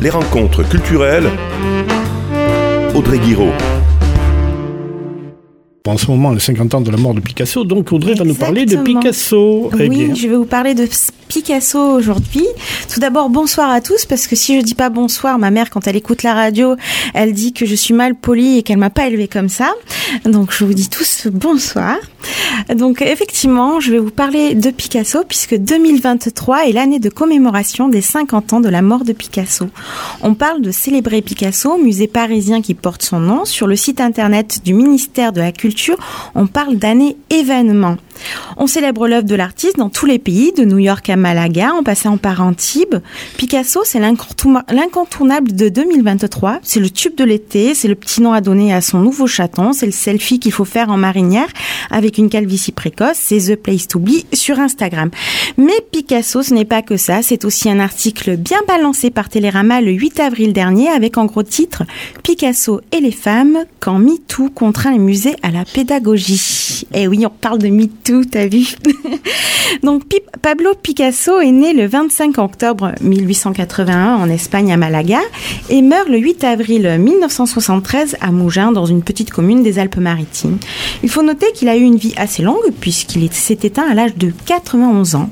Les rencontres culturelles. Audrey Guiraud. En ce moment, les 50 ans de la mort de Picasso, donc Audrey va nous parler de. Picasso. Eh Oui, bien. je vais vous parler de Picasso aujourd'hui. Tout d'abord, bonsoir à tous, parce que si je dis pas bonsoir, ma mère, quand elle écoute la radio, elle dit que je suis mal polie et qu'elle m'a pas élevée comme ça. Donc, je vous dis tous bonsoir. Donc, effectivement, je vais vous parler de Picasso, puisque 2023 est l'année de commémoration des 50 ans de la mort de Picasso. On parle de célébrer Picasso, musée parisien qui porte son nom. Sur le site internet du ministère de la Culture, on parle d'année événement. On célèbre l'œuvre de l'artiste dans tous les pays, de New York à Malaga, en passant par Antibes. Picasso, c'est l'incontourna- l'incontournable de 2023. C'est le tube de l'été, c'est le petit nom à donner à son nouveau chaton, c'est le selfie qu'il faut faire en marinière avec une calvitie précoce, c'est The Place to Be sur Instagram. Mais Picasso, ce n'est pas que ça, c'est aussi un article bien balancé par Télérama le 8 avril dernier avec en gros titre Picasso et les femmes quand MeToo contraint les musées à la pédagogie. Eh oui, on parle de MeToo, t'as vu Donc Pablo Picasso est né le 25 octobre 1881 en Espagne à Malaga et meurt le 8 avril 1973 à Mougins dans une petite commune des Alpes-Maritimes. Il faut noter qu'il a eu une vie assez longue puisqu'il est- s'est éteint à l'âge de 91 ans.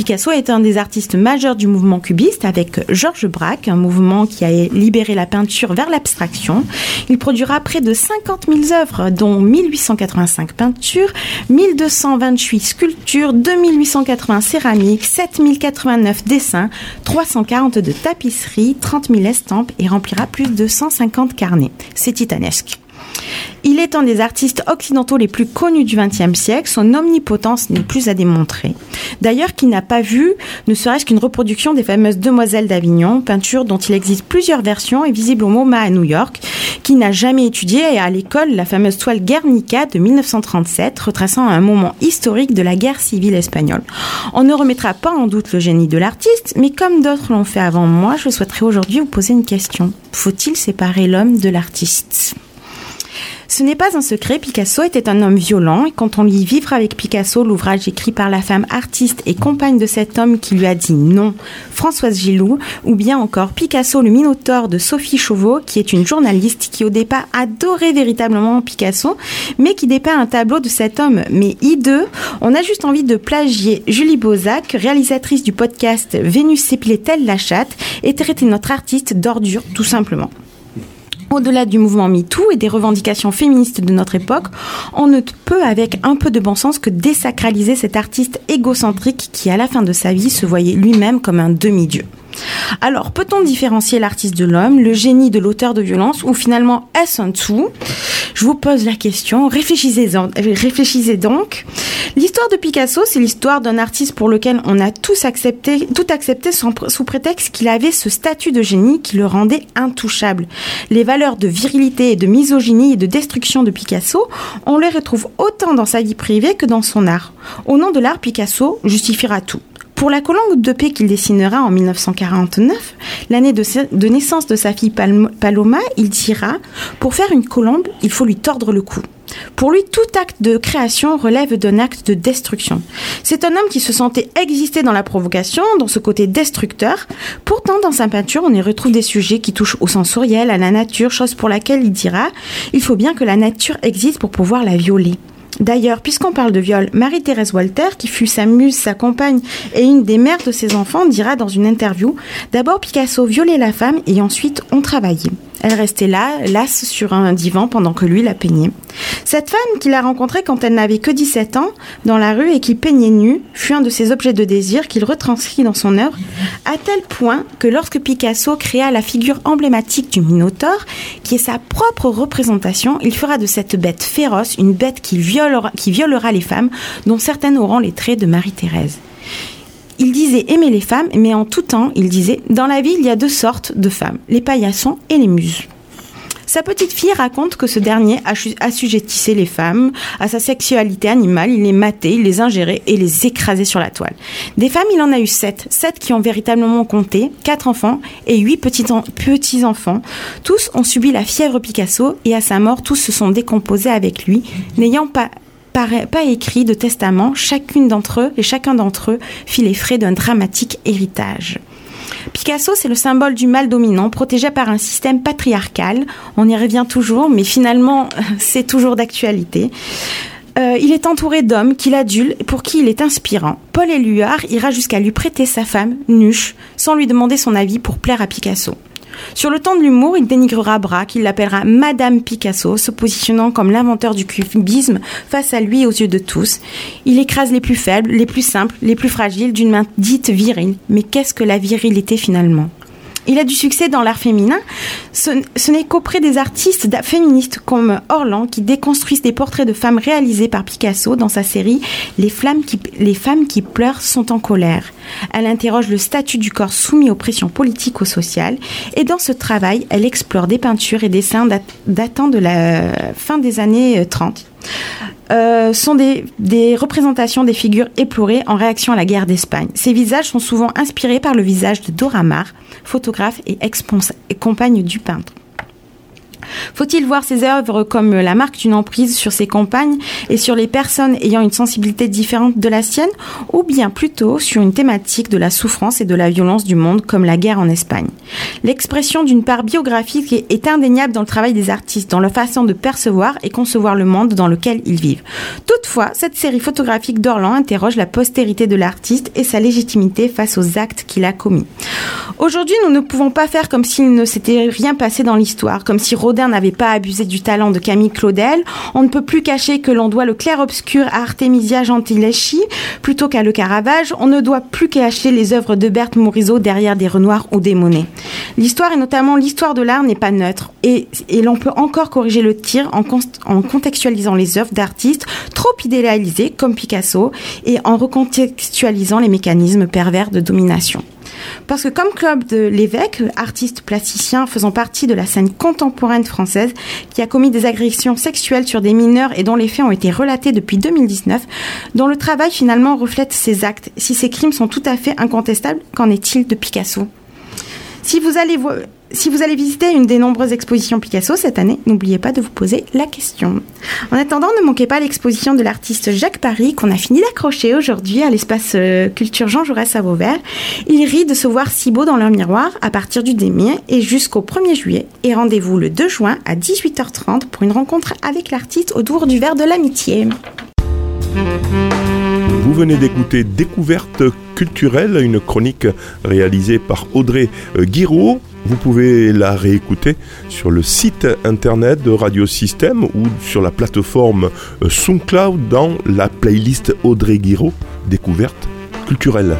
Picasso est un des artistes majeurs du mouvement cubiste avec Georges Braque, un mouvement qui a libéré la peinture vers l'abstraction. Il produira près de 50 000 œuvres, dont 1885 peintures, 1228 sculptures, 2880 céramiques, 7089 dessins, 342 tapisseries, 30 000 estampes et remplira plus de 150 carnets. C'est titanesque. Il est un des artistes occidentaux les plus connus du XXe siècle. Son omnipotence n'est plus à démontrer. D'ailleurs, qui n'a pas vu ne serait-ce qu'une reproduction des fameuses Demoiselles d'Avignon, peinture dont il existe plusieurs versions et visible au MoMA à New York, qui n'a jamais étudié à l'école la fameuse toile Guernica de 1937, retraçant un moment historique de la guerre civile espagnole. On ne remettra pas en doute le génie de l'artiste, mais comme d'autres l'ont fait avant moi, je souhaiterais aujourd'hui vous poser une question. Faut-il séparer l'homme de l'artiste? Ce n'est pas un secret, Picasso était un homme violent et quand on lit Vivre avec Picasso, l'ouvrage écrit par la femme artiste et compagne de cet homme qui lui a dit non, Françoise Gilou, ou bien encore Picasso le Minotaure de Sophie Chauveau, qui est une journaliste qui au départ adorait véritablement Picasso, mais qui dépeint un tableau de cet homme, mais hideux, on a juste envie de plagier Julie Bozac, réalisatrice du podcast Vénus s'épilait-elle la chatte, et traiter notre artiste d'ordure tout simplement. Au-delà du mouvement MeToo et des revendications féministes de notre époque, on ne peut avec un peu de bon sens que désacraliser cet artiste égocentrique qui, à la fin de sa vie, se voyait lui-même comme un demi-dieu. Alors, peut-on différencier l'artiste de l'homme, le génie de l'auteur de violence, ou finalement est-ce un tout? Je vous pose la question, réfléchissez, réfléchissez donc. L'histoire de Picasso, c'est l'histoire d'un artiste pour lequel on a tous accepté, tout accepté sous prétexte qu'il avait ce statut de génie qui le rendait intouchable. Les valeurs de virilité et de misogynie et de destruction de Picasso, on les retrouve autant dans sa vie privée que dans son art. Au nom de l'art, Picasso justifiera tout. Pour la colombe de paix qu'il dessinera en 1949, l'année de, sa- de naissance de sa fille Paloma, il dira Pour faire une colombe, il faut lui tordre le cou. Pour lui, tout acte de création relève d'un acte de destruction. C'est un homme qui se sentait exister dans la provocation, dans ce côté destructeur. Pourtant, dans sa peinture, on y retrouve des sujets qui touchent au sensoriel, à la nature, chose pour laquelle il dira Il faut bien que la nature existe pour pouvoir la violer. D'ailleurs, puisqu'on parle de viol, Marie-Thérèse Walter, qui fut sa muse, sa compagne et une des mères de ses enfants, dira dans une interview D'abord, Picasso violait la femme et ensuite on travaillait. Elle restait là, lasse sur un divan pendant que lui la peignait. Cette femme qu'il a rencontrée quand elle n'avait que 17 ans, dans la rue et qui peignait nue, fut un de ses objets de désir qu'il retranscrit dans son œuvre, à tel point que lorsque Picasso créa la figure emblématique du Minotaure, qui est sa propre représentation, il fera de cette bête féroce une bête qui violera, qui violera les femmes, dont certaines auront les traits de Marie-Thérèse. Il disait aimer les femmes, mais en tout temps, il disait Dans la vie, il y a deux sortes de femmes, les paillassons et les muses. Sa petite fille raconte que ce dernier assu- assujettissait les femmes à sa sexualité animale, il les matait, il les ingérait et les écrasait sur la toile. Des femmes, il en a eu sept, sept qui ont véritablement compté, quatre enfants et huit petits en- petits-enfants. Tous ont subi la fièvre Picasso et à sa mort, tous se sont décomposés avec lui, n'ayant pas pas écrit de testament, chacune d'entre eux et chacun d'entre eux fit les frais d'un dramatique héritage. Picasso, c'est le symbole du mal dominant, protégé par un système patriarcal. On y revient toujours, mais finalement, c'est toujours d'actualité. Euh, il est entouré d'hommes qu'il adule et pour qui il est inspirant. Paul Éluard ira jusqu'à lui prêter sa femme, Nuche, sans lui demander son avis pour plaire à Picasso. Sur le temps de l'humour, il dénigrera Braque, il l'appellera Madame Picasso, se positionnant comme l'inventeur du cubisme face à lui aux yeux de tous. Il écrase les plus faibles, les plus simples, les plus fragiles d'une main dite virile. Mais qu'est-ce que la virilité finalement? Il a du succès dans l'art féminin. Ce, n'est qu'auprès des artistes féministes comme Orlan qui déconstruisent des portraits de femmes réalisés par Picasso dans sa série les, les femmes qui pleurent sont en colère. Elle interroge le statut du corps soumis aux pressions politiques ou sociales et dans ce travail, elle explore des peintures et dessins datant de la fin des années 30 euh, sont des, représentations des figures éplorées en réaction à la guerre d'Espagne. Ces visages sont souvent inspirés par le visage de Dora Maar, photographe et ex-compagne du peintre. Faut-il voir ces œuvres comme la marque d'une emprise sur ses compagnes et sur les personnes ayant une sensibilité différente de la sienne, ou bien plutôt sur une thématique de la souffrance et de la violence du monde comme la guerre en Espagne? L'expression d'une part biographique est indéniable dans le travail des artistes, dans leur façon de percevoir et concevoir le monde dans lequel ils vivent. Toutefois, cette série photographique d'Orlan interroge la postérité de l'artiste et sa légitimité face aux actes qu'il a commis. Aujourd'hui, nous ne pouvons pas faire comme s'il ne s'était rien passé dans l'histoire, comme si N'avait pas abusé du talent de Camille Claudel. On ne peut plus cacher que l'on doit le clair-obscur à Artemisia Gentileschi plutôt qu'à Le Caravage. On ne doit plus cacher les œuvres de Berthe Morisot derrière des Renoirs ou des Monet. L'histoire et notamment l'histoire de l'art n'est pas neutre et, l'on peut encore corriger le tir en, en contextualisant les œuvres d'artistes trop idéalisés comme Picasso et en recontextualisant les mécanismes pervers de domination. Parce que comme Claude de l'évêque, artiste plasticien faisant partie de la scène contemporaine française, qui a commis des agressions sexuelles sur des mineurs et dont les faits ont été relatés depuis 2019, dont le travail finalement reflète ces actes. Si ces crimes sont tout à fait incontestables, qu'en est-il de Picasso? Si vous allez visiter une des nombreuses expositions Picasso cette année, n'oubliez pas de vous poser la question. En attendant, ne manquez pas l'exposition de l'artiste Jacques Paris qu'on a fini d'accrocher aujourd'hui à l'espace euh, culture Jean Jaurès à Vauvert. Il rit de se voir si beau dans leur miroir à partir du demi et jusqu'au 1er juillet. Et rendez-vous le 2 juin à 18h30 pour une rencontre avec l'artiste au tour du verre de l'amitié. Vous venez d'écouter Découverte culturelle, une chronique réalisée par Audrey euh, Guiraud. Vous pouvez la réécouter sur le site internet de Radio Système ou sur la plateforme euh, SoundCloud dans la playlist Audrey Guiraud Découverte culturelle.